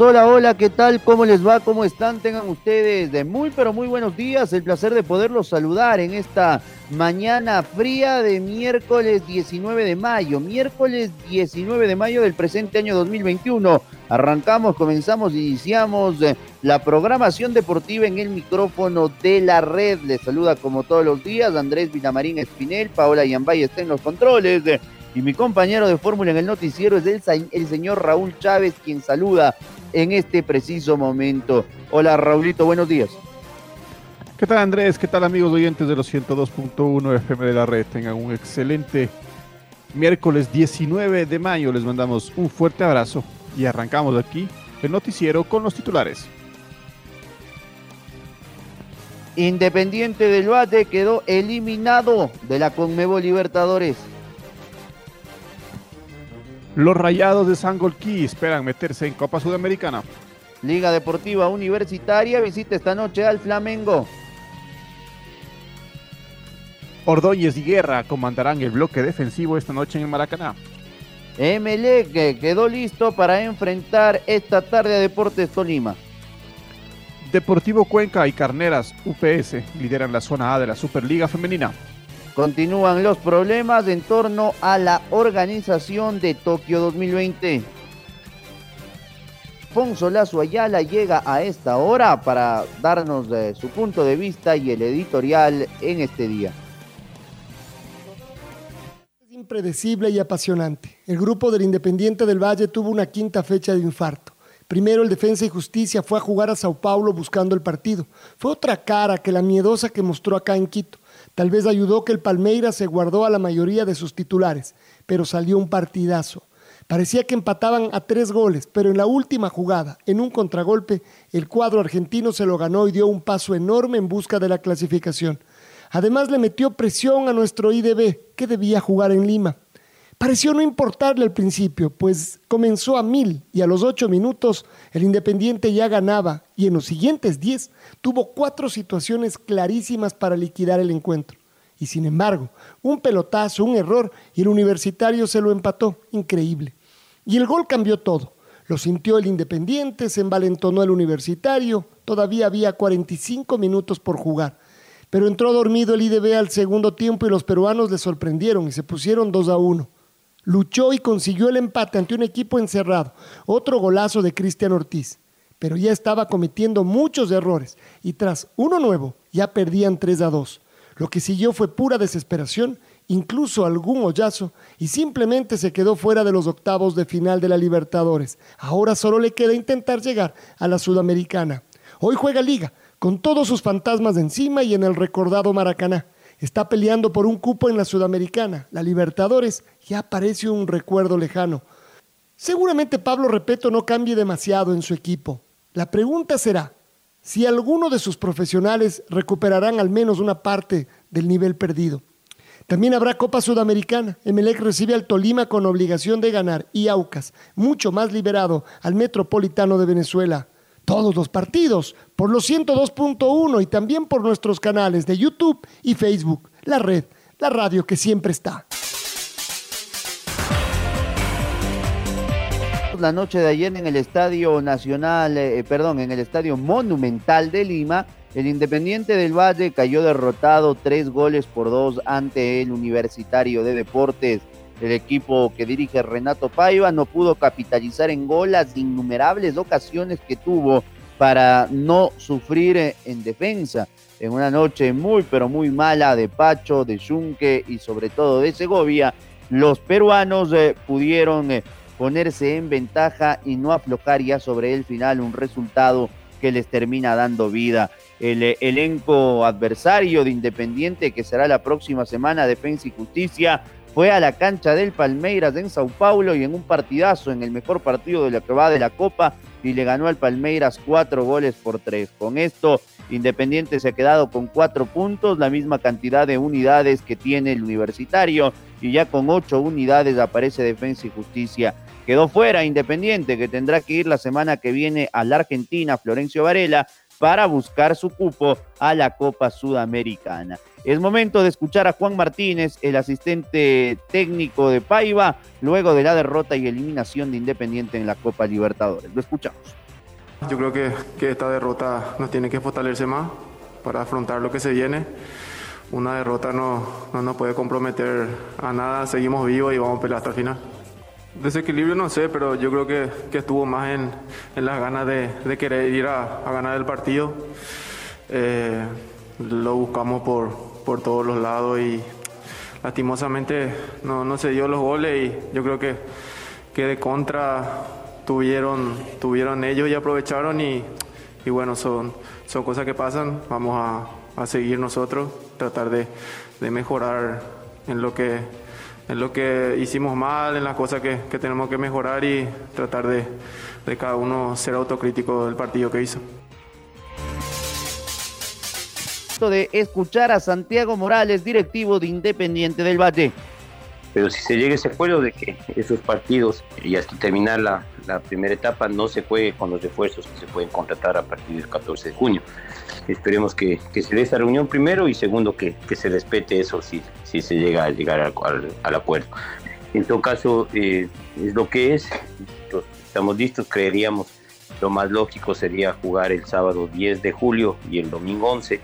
Hola, hola, ¿qué tal? ¿Cómo les va? ¿Cómo están? Tengan ustedes de muy, pero muy buenos días. El placer de poderlos saludar en esta mañana fría de miércoles 19 de mayo. Miércoles 19 de mayo del presente año 2021. Arrancamos, comenzamos, iniciamos eh, la programación deportiva en el micrófono de la red. Les saluda como todos los días Andrés Vilamarín Espinel, Paola Yambay está en los controles. Y mi compañero de fórmula en el noticiero es el, el señor Raúl Chávez, quien saluda en este preciso momento. Hola Raulito, buenos días. ¿Qué tal Andrés? ¿Qué tal amigos oyentes de los 102.1 FM de la red? Tengan un excelente miércoles 19 de mayo. Les mandamos un fuerte abrazo y arrancamos aquí el noticiero con los titulares. Independiente del Valle quedó eliminado de la Conmebol Libertadores. Los Rayados de Sangolquí esperan meterse en Copa Sudamericana. Liga Deportiva Universitaria visita esta noche al Flamengo. Ordóñez y Guerra comandarán el bloque defensivo esta noche en el Maracaná. que quedó listo para enfrentar esta tarde a Deportes Tolima. Deportivo Cuenca y Carneras UPS lideran la zona A de la Superliga Femenina. Continúan los problemas en torno a la organización de Tokio 2020. Fonso Lazo Ayala llega a esta hora para darnos eh, su punto de vista y el editorial en este día. Es impredecible y apasionante. El grupo del Independiente del Valle tuvo una quinta fecha de infarto. Primero el Defensa y Justicia fue a jugar a Sao Paulo buscando el partido. Fue otra cara que la miedosa que mostró acá en Quito. Tal vez ayudó que el Palmeiras se guardó a la mayoría de sus titulares, pero salió un partidazo. Parecía que empataban a tres goles, pero en la última jugada, en un contragolpe, el cuadro argentino se lo ganó y dio un paso enorme en busca de la clasificación. Además le metió presión a nuestro IDB, que debía jugar en Lima. Pareció no importarle al principio, pues comenzó a mil y a los ocho minutos el Independiente ya ganaba y en los siguientes diez tuvo cuatro situaciones clarísimas para liquidar el encuentro. Y sin embargo, un pelotazo, un error y el universitario se lo empató. Increíble. Y el gol cambió todo. Lo sintió el Independiente, se envalentonó el universitario, todavía había 45 minutos por jugar. Pero entró dormido el IDB al segundo tiempo y los peruanos le sorprendieron y se pusieron 2 a 1 luchó y consiguió el empate ante un equipo encerrado. Otro golazo de Cristian Ortiz. Pero ya estaba cometiendo muchos errores y tras uno nuevo ya perdían 3 a 2. Lo que siguió fue pura desesperación, incluso algún hoyazo, y simplemente se quedó fuera de los octavos de final de la Libertadores. Ahora solo le queda intentar llegar a la Sudamericana. Hoy juega Liga, con todos sus fantasmas encima y en el recordado Maracaná está peleando por un cupo en la Sudamericana. La Libertadores ya parece un recuerdo lejano. Seguramente Pablo Repeto no cambie demasiado en su equipo. La pregunta será si alguno de sus profesionales recuperarán al menos una parte del nivel perdido. También habrá Copa Sudamericana. Emelec recibe al Tolima con obligación de ganar y Aucas, mucho más liberado, al Metropolitano de Venezuela todos los partidos por los 102.1 y también por nuestros canales de YouTube y Facebook, la red, la radio que siempre está. La noche de ayer en el Estadio Nacional, eh, perdón, en el Estadio Monumental de Lima, el Independiente del Valle cayó derrotado tres goles por dos ante el Universitario de Deportes. El equipo que dirige Renato Paiva no pudo capitalizar en gol las innumerables ocasiones que tuvo para no sufrir eh, en defensa. En una noche muy, pero muy mala de Pacho, de Yunque y sobre todo de Segovia, los peruanos eh, pudieron eh, ponerse en ventaja y no aflojar ya sobre el final un resultado que les termina dando vida. El elenco adversario de Independiente, que será la próxima semana, Defensa y Justicia, fue a la cancha del Palmeiras en Sao Paulo y en un partidazo, en el mejor partido de la que va de la Copa, y le ganó al Palmeiras cuatro goles por tres. Con esto, Independiente se ha quedado con cuatro puntos, la misma cantidad de unidades que tiene el Universitario, y ya con ocho unidades aparece Defensa y Justicia. Quedó fuera Independiente, que tendrá que ir la semana que viene a la Argentina, Florencio Varela, para buscar su cupo a la Copa Sudamericana. Es momento de escuchar a Juan Martínez, el asistente técnico de Paiva, luego de la derrota y eliminación de Independiente en la Copa Libertadores. Lo escuchamos. Yo creo que, que esta derrota nos tiene que fortalecer más para afrontar lo que se viene. Una derrota no, no nos puede comprometer a nada, seguimos vivos y vamos a pelear hasta el final. Desequilibrio no sé, pero yo creo que, que estuvo más en, en las ganas de, de querer ir a, a, ganar el partido. Eh, lo buscamos por, por todos los lados y lastimosamente no, no se dio los goles y yo creo que, que de contra tuvieron, tuvieron ellos y aprovecharon y, y bueno, son, son cosas que pasan. Vamos a, a seguir nosotros, tratar de, de mejorar en lo que en lo que hicimos mal, en las cosas que, que tenemos que mejorar y tratar de, de, cada uno ser autocrítico del partido que hizo. De escuchar a Santiago Morales, directivo de Independiente del Valle. Pero si se llega a ese acuerdo de que esos partidos y hasta terminar la, primera etapa no se juegue con los refuerzos que se pueden contratar a partir del 14 de junio. Esperemos que, que se dé esta reunión primero y segundo que, se respete eso si, si se llega a llegar al, al, al acuerdo. En todo caso, eh, es lo que es, estamos listos, creeríamos lo más lógico sería jugar el sábado 10 de julio y el domingo 11,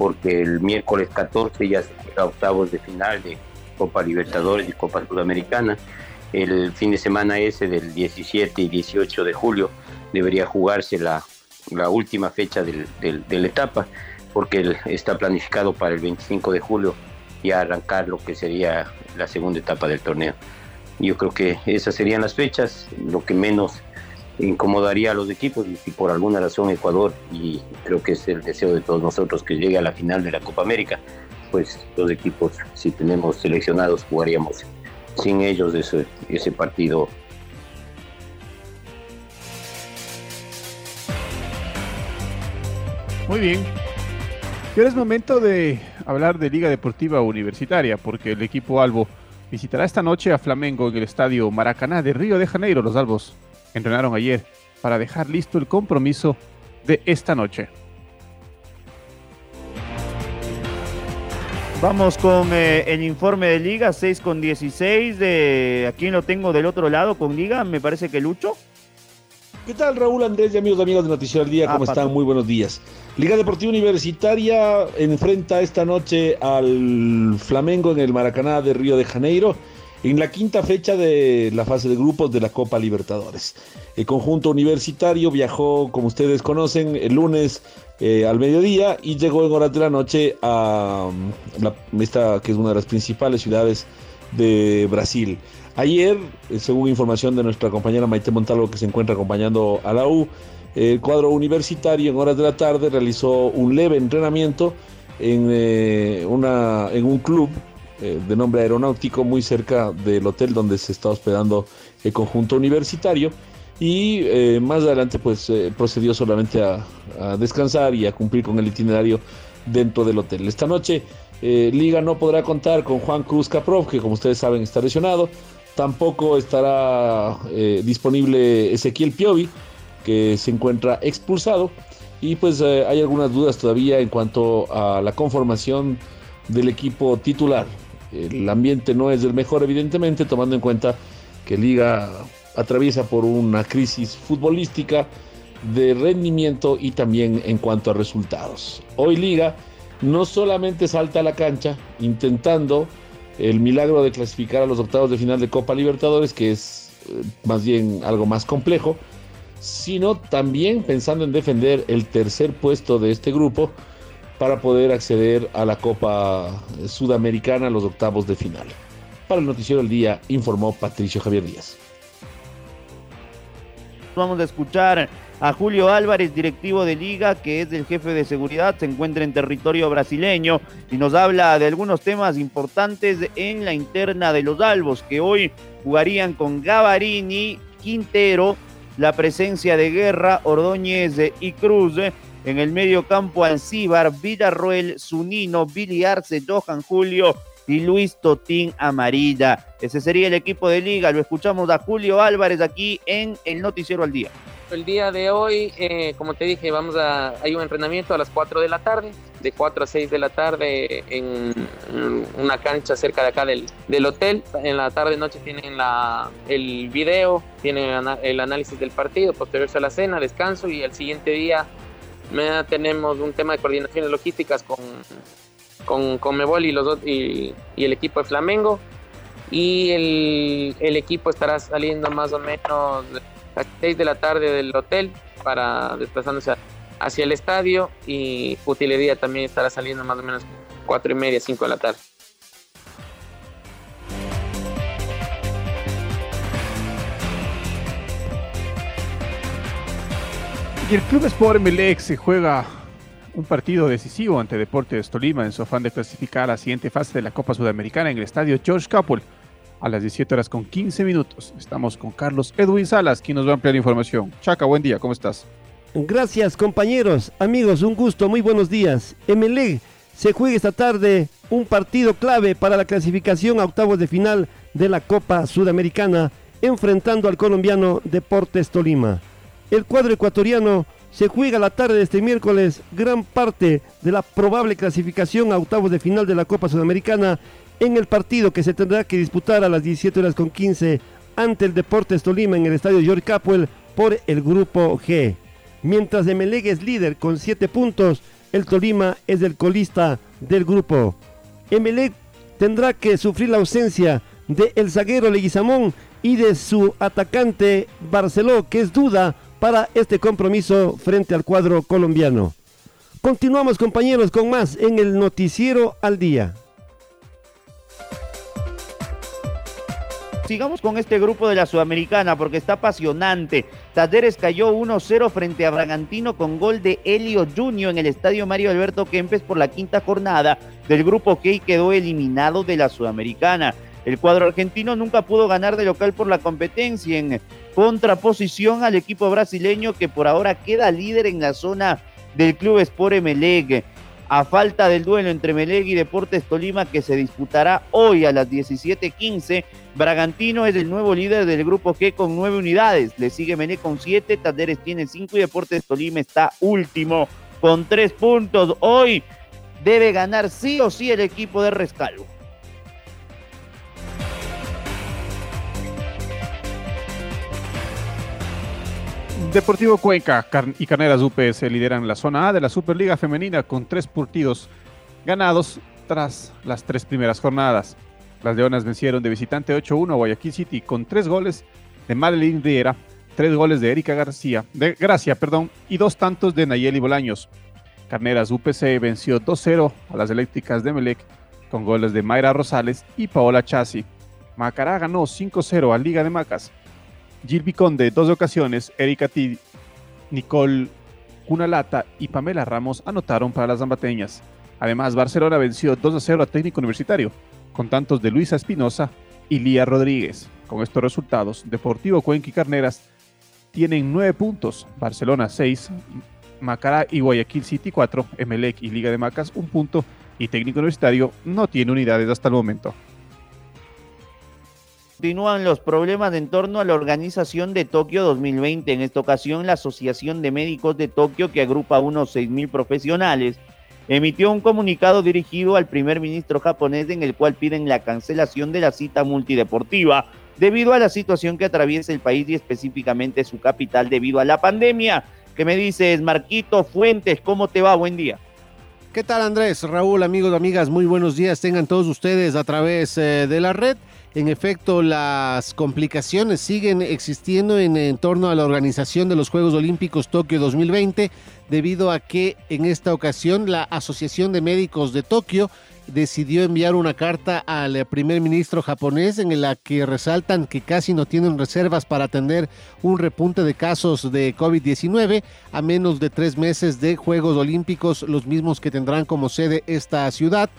porque el miércoles 14 ya se juega octavos de final de Copa Libertadores y Copa Sudamericana. El fin de semana ese del 17 y 18 de julio debería jugarse la, la última fecha del, del, de la etapa, porque el, está planificado para el 25 de julio ya arrancar lo que sería la segunda etapa del torneo. Yo creo que esas serían las fechas, lo que menos incomodaría a los equipos y si por alguna razón Ecuador, y creo que es el deseo de todos nosotros que llegue a la final de la Copa América, pues los equipos, si tenemos seleccionados, jugaríamos sin ellos ese, ese partido. Muy bien. Y ahora es momento de hablar de Liga Deportiva Universitaria, porque el equipo Albo visitará esta noche a Flamengo en el estadio Maracaná de Río de Janeiro. Los Albos entrenaron ayer para dejar listo el compromiso de esta noche. Vamos con eh, el informe de Liga, 6 con 16. De, ¿A quién lo tengo del otro lado con Liga? Me parece que Lucho. ¿Qué tal Raúl Andrés y amigos amigos de Noticiero al Día? ¿Cómo ah, están? Pato. Muy buenos días. Liga Deportiva Universitaria enfrenta esta noche al Flamengo en el Maracaná de Río de Janeiro en la quinta fecha de la fase de grupos de la Copa Libertadores. El conjunto universitario viajó, como ustedes conocen, el lunes eh, al mediodía y llegó en horas de la noche a um, la, esta que es una de las principales ciudades de Brasil. Ayer, eh, según información de nuestra compañera Maite Montalvo que se encuentra acompañando a la U, el cuadro universitario en horas de la tarde realizó un leve entrenamiento en, eh, una, en un club eh, de nombre aeronáutico muy cerca del hotel donde se está hospedando el conjunto universitario. Y eh, más adelante pues eh, procedió solamente a, a, descansar y a cumplir con el itinerario dentro del hotel. Esta noche Liga no podrá contar con Juan Cruz Caprov, que como ustedes saben está lesionado, tampoco estará disponible Ezequiel Piovi, que se encuentra expulsado. Y pues hay algunas dudas todavía en cuanto a la conformación del equipo titular el ambiente no es el mejor, evidentemente, tomando en cuenta que Liga atraviesa por una crisis futbolística de rendimiento y también en cuanto a resultados. Hoy Liga no solamente salta a la cancha intentando el milagro de clasificar a los octavos de final de Copa Libertadores, que es eh, más bien algo más complejo, sino también pensando en defender el tercer puesto de este grupo para poder acceder a la Copa Sudamericana, los octavos de final. Para el Noticiero del Día informó Patricio Javier Díaz. Vamos a escuchar a Julio Álvarez, directivo de liga, que es el jefe de seguridad, se encuentra en territorio brasileño y nos habla de algunos temas importantes en la interna de los Albos, que hoy jugarían con Gavarini, Quintero, la presencia de Guerra, Ordóñez y Cruz. En el medio campo, Alcíbar, Villarroel, Zunino, Billy Arce, Johan Julio y Luis Totín Amarilla. Ese sería el equipo de liga. Lo escuchamos a Julio Álvarez aquí en el Noticiero al Día. El día de hoy, eh, como te dije, vamos a hay un entrenamiento a las 4 de la tarde, de 4 a 6 de la tarde en una cancha cerca de acá del, del hotel. En la tarde noche tienen la, el video, tienen el análisis del partido, posterior a la cena, descanso y el siguiente día tenemos un tema de coordinaciones logísticas con con, con Mebol y, los, y, y, el equipo de Flamengo. Y el, el, equipo estará saliendo más o menos a las 6 de la tarde del hotel para desplazándose hacia el estadio y Utilería también estará saliendo más o menos 4 y media, 5 de la tarde. Y el Club Sport MLX se juega un partido decisivo ante Deportes Tolima en su afán de clasificar a la siguiente fase de la Copa Sudamericana en el estadio George Capel a las 17 horas con 15 minutos. Estamos con Carlos Edwin Salas, quien nos va a ampliar información. Chaca, buen día, ¿cómo estás? Gracias compañeros, amigos, un gusto, muy buenos días. MLE se juega esta tarde un partido clave para la clasificación a octavos de final de la Copa Sudamericana, enfrentando al colombiano Deportes Tolima. El cuadro ecuatoriano se juega la tarde de este miércoles gran parte de la probable clasificación a octavos de final de la Copa Sudamericana en el partido que se tendrá que disputar a las 17 horas con 15 ante el Deportes Tolima en el estadio George Capwell por el grupo G. Mientras Emelec es líder con 7 puntos, el Tolima es el colista del grupo. Emelec tendrá que sufrir la ausencia de el zaguero Leguizamón y de su atacante Barceló, que es duda para este compromiso frente al cuadro colombiano. Continuamos compañeros con más en el noticiero al día. Sigamos con este grupo de la Sudamericana porque está apasionante. Taderes cayó 1-0 frente a Bragantino con gol de Helio Junior en el estadio Mario Alberto Kempes por la quinta jornada del grupo que quedó eliminado de la Sudamericana. El cuadro argentino nunca pudo ganar de local por la competencia en contraposición al equipo brasileño que por ahora queda líder en la zona del Club Sport Emelec. A falta del duelo entre Meleg y Deportes Tolima que se disputará hoy a las 17:15, Bragantino es el nuevo líder del grupo G con nueve unidades. Le sigue Melec con siete, Taderes tiene cinco y Deportes Tolima está último con tres puntos. Hoy debe ganar sí o sí el equipo de Rescalvo. Deportivo Cuenca y Carneras UPS lideran la zona A de la Superliga Femenina con tres partidos ganados tras las tres primeras jornadas. Las Leonas vencieron de visitante 8-1 a Guayaquil City con tres goles de Madeline Riera, tres goles de Erika García, de Gracia, perdón, y dos tantos de Nayeli Bolaños. Carneras UPC venció 2-0 a las eléctricas de Melec con goles de Mayra Rosales y Paola Chasi. Macará ganó 5-0 a Liga de Macas. Gil Viconde, dos ocasiones, Erika T, Nicole Cunalata y Pamela Ramos anotaron para las zambateñas. Además, Barcelona venció 2 a 0 a Técnico Universitario, con tantos de Luisa Espinosa y Lía Rodríguez. Con estos resultados, Deportivo Cuenca y Carneras tienen 9 puntos, Barcelona 6, Macará y Guayaquil City 4, Emelec y Liga de Macas 1 punto y Técnico Universitario no tiene unidades hasta el momento. Continúan los problemas en torno a la organización de Tokio 2020. En esta ocasión, la Asociación de Médicos de Tokio, que agrupa a unos 6.000 profesionales, emitió un comunicado dirigido al primer ministro japonés en el cual piden la cancelación de la cita multideportiva debido a la situación que atraviesa el país y específicamente su capital debido a la pandemia. ¿Qué me dices, Marquito Fuentes? ¿Cómo te va? Buen día. ¿Qué tal Andrés? Raúl, amigos, amigas, muy buenos días. Tengan todos ustedes a través eh, de la red. En efecto, las complicaciones siguen existiendo en, torno a la organización de los Juegos Olímpicos Tokio 2020, debido a que en esta ocasión la Asociación de Médicos de Tokio decidió enviar una carta al primer ministro japonés en la que resaltan que casi no tienen reservas para atender un repunte de casos de COVID-19 a menos de tres meses de Juegos Olímpicos, los mismos que tendrán como sede esta ciudad.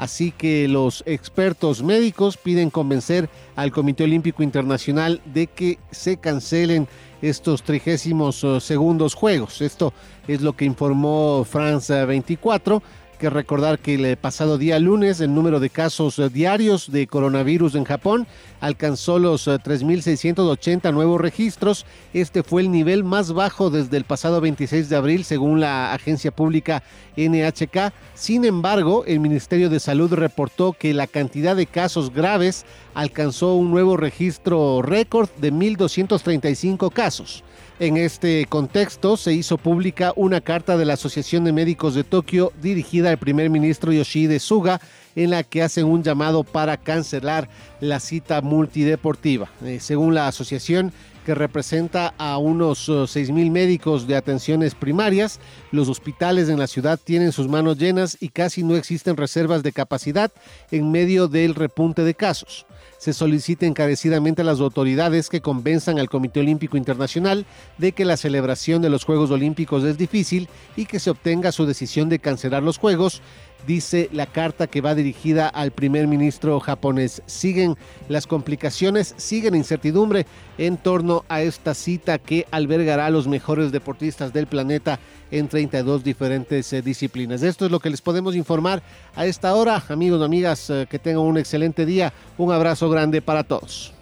Así que los expertos médicos piden convencer al Comité Olímpico Internacional de que se cancelen estos trigésimos segundos juegos. Esto es lo que informó France 24 que recordar que el pasado día lunes el número de casos diarios de coronavirus en Japón alcanzó los 3.680 nuevos registros. Este fue el nivel más bajo desde el pasado 26 de abril, según la agencia pública NHK. Sin embargo, el Ministerio de Salud reportó que la cantidad de casos graves alcanzó un nuevo registro récord de 1.235 casos. En este contexto se hizo pública una carta de la Asociación de Médicos de Tokio dirigida al primer ministro Yoshide Suga en la que hacen un llamado para cancelar la cita multideportiva. Eh, según la asociación, que representa a unos uh, 6.000 médicos de atenciones primarias. Los hospitales en la ciudad tienen sus manos llenas y casi no existen reservas de capacidad en medio del repunte de casos. Se solicita encarecidamente a las autoridades que convenzan al Comité Olímpico Internacional de que la celebración de los Juegos Olímpicos es difícil y que se obtenga su decisión de cancelar los Juegos dice la carta que va dirigida al primer ministro japonés. Siguen las complicaciones, siguen incertidumbre en torno a esta cita que albergará a los mejores deportistas del planeta en 32 diferentes eh, disciplinas. Esto es lo que les podemos informar a esta hora. Amigos amigas, eh, que tengan un excelente día. Un abrazo grande para todos.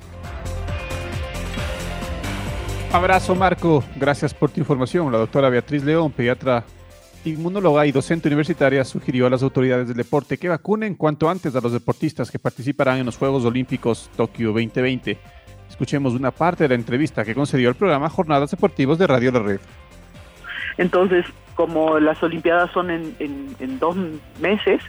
Abrazo Marco, gracias por tu información. La doctora Beatriz León, pediatra inmunóloga y docente universitaria, sugirió a las autoridades del deporte que vacunen cuanto antes a los deportistas que participarán en los Juegos Olímpicos Tokio 2020. Escuchemos una parte de la entrevista que concedió el programa Jornadas Deportivos de Radio La Red. Entonces, como las Olimpiadas son en, en, dos meses,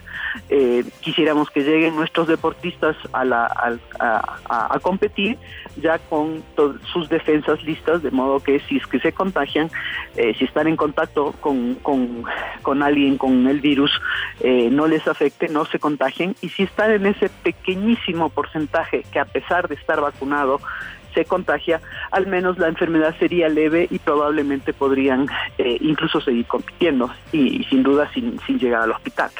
eh, quisiéramos que lleguen nuestros deportistas a, la, a, a, a competir ya con sus defensas listas, de modo que si es que se contagian, eh, si están en contacto con, con, con alguien con el virus, eh, no les afecte, no se contagien, y si están en ese pequeñísimo porcentaje que a pesar de estar vacunado, se contagia, al menos la enfermedad sería leve y probablemente podrían eh, incluso seguir compitiendo y, sin duda sin, sin, llegar al hospital.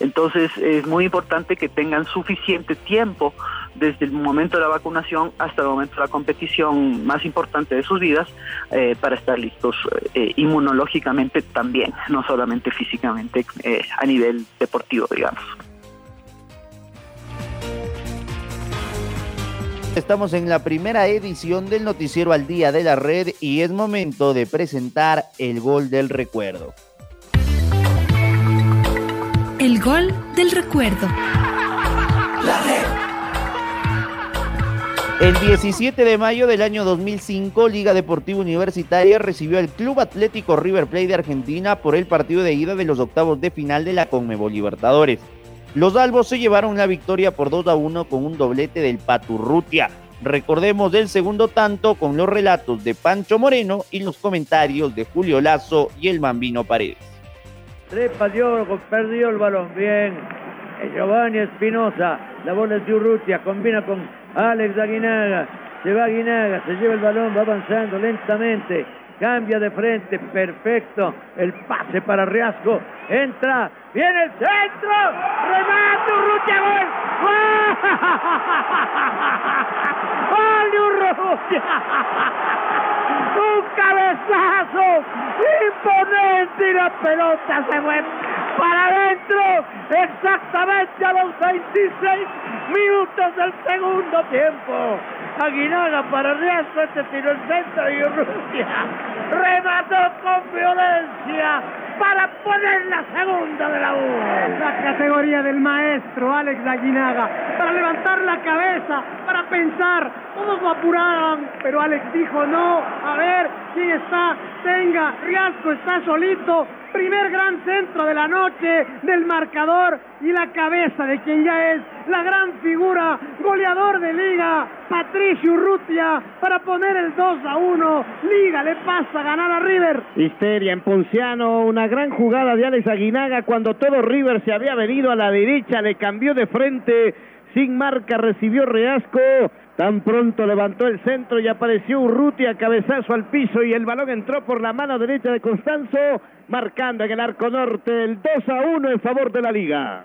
Entonces es muy importante que tengan suficiente tiempo desde el momento de la vacunación hasta el momento de la competición más importante de sus vidas eh, para estar listos eh, inmunológicamente también, no solamente físicamente eh, a nivel deportivo, digamos. Estamos en la primera edición del Noticiero al Día de la Red y es momento de presentar el gol del recuerdo. El gol del recuerdo. La red. El 17 de mayo del año 2005, Liga Deportiva Universitaria recibió al Club Atlético River Plate de Argentina por el partido de ida de los octavos de final de la Conmebol Libertadores. Los albos se llevaron la victoria por 2 a 1 con un doblete del Paturrutia. Recordemos del segundo tanto con los relatos de Pancho Moreno y los comentarios de Julio Lazo y el Bambino Paredes. Repadió, perdió el balón, bien. Giovanni Espinosa, la bola de Urrutia, combina con Alex Aguinaga. Se va Aguinaga, se lleva el balón, va avanzando lentamente. Cambia de frente, perfecto. El pase para Riasco. Entra, viene el centro. Remate Urrutia, gol. ¡Gol de Urrutia! un cabezazo imponente y la pelota se fue para adentro exactamente a los 26 minutos del segundo tiempo. Aguinaga para Riasco, este tiró el centro y Urrutia remató con violencia para poner la segunda de la U. La categoría del maestro Alex Aguinaga, para levantar la cabeza, para pensar. Todos lo apuraban, pero Alex dijo no. A ver, ¿quién está? Tenga, Riasco está solito. Primer gran centro de la noche del marcador y la cabeza de quien ya es la gran figura, goleador de liga, Patricio Urrutia, para poner el 2 a 1. Liga le pasa a ganar a River. Histeria en Ponciano, una gran jugada de Alex Aguinaga cuando todo River se había venido a la derecha, le cambió de frente, sin marca recibió Reasco. Tan pronto levantó el centro y apareció Urrutia, cabezazo al piso y el balón entró por la mano derecha de Constanzo, marcando en el arco norte el 2 a 1 en favor de la liga.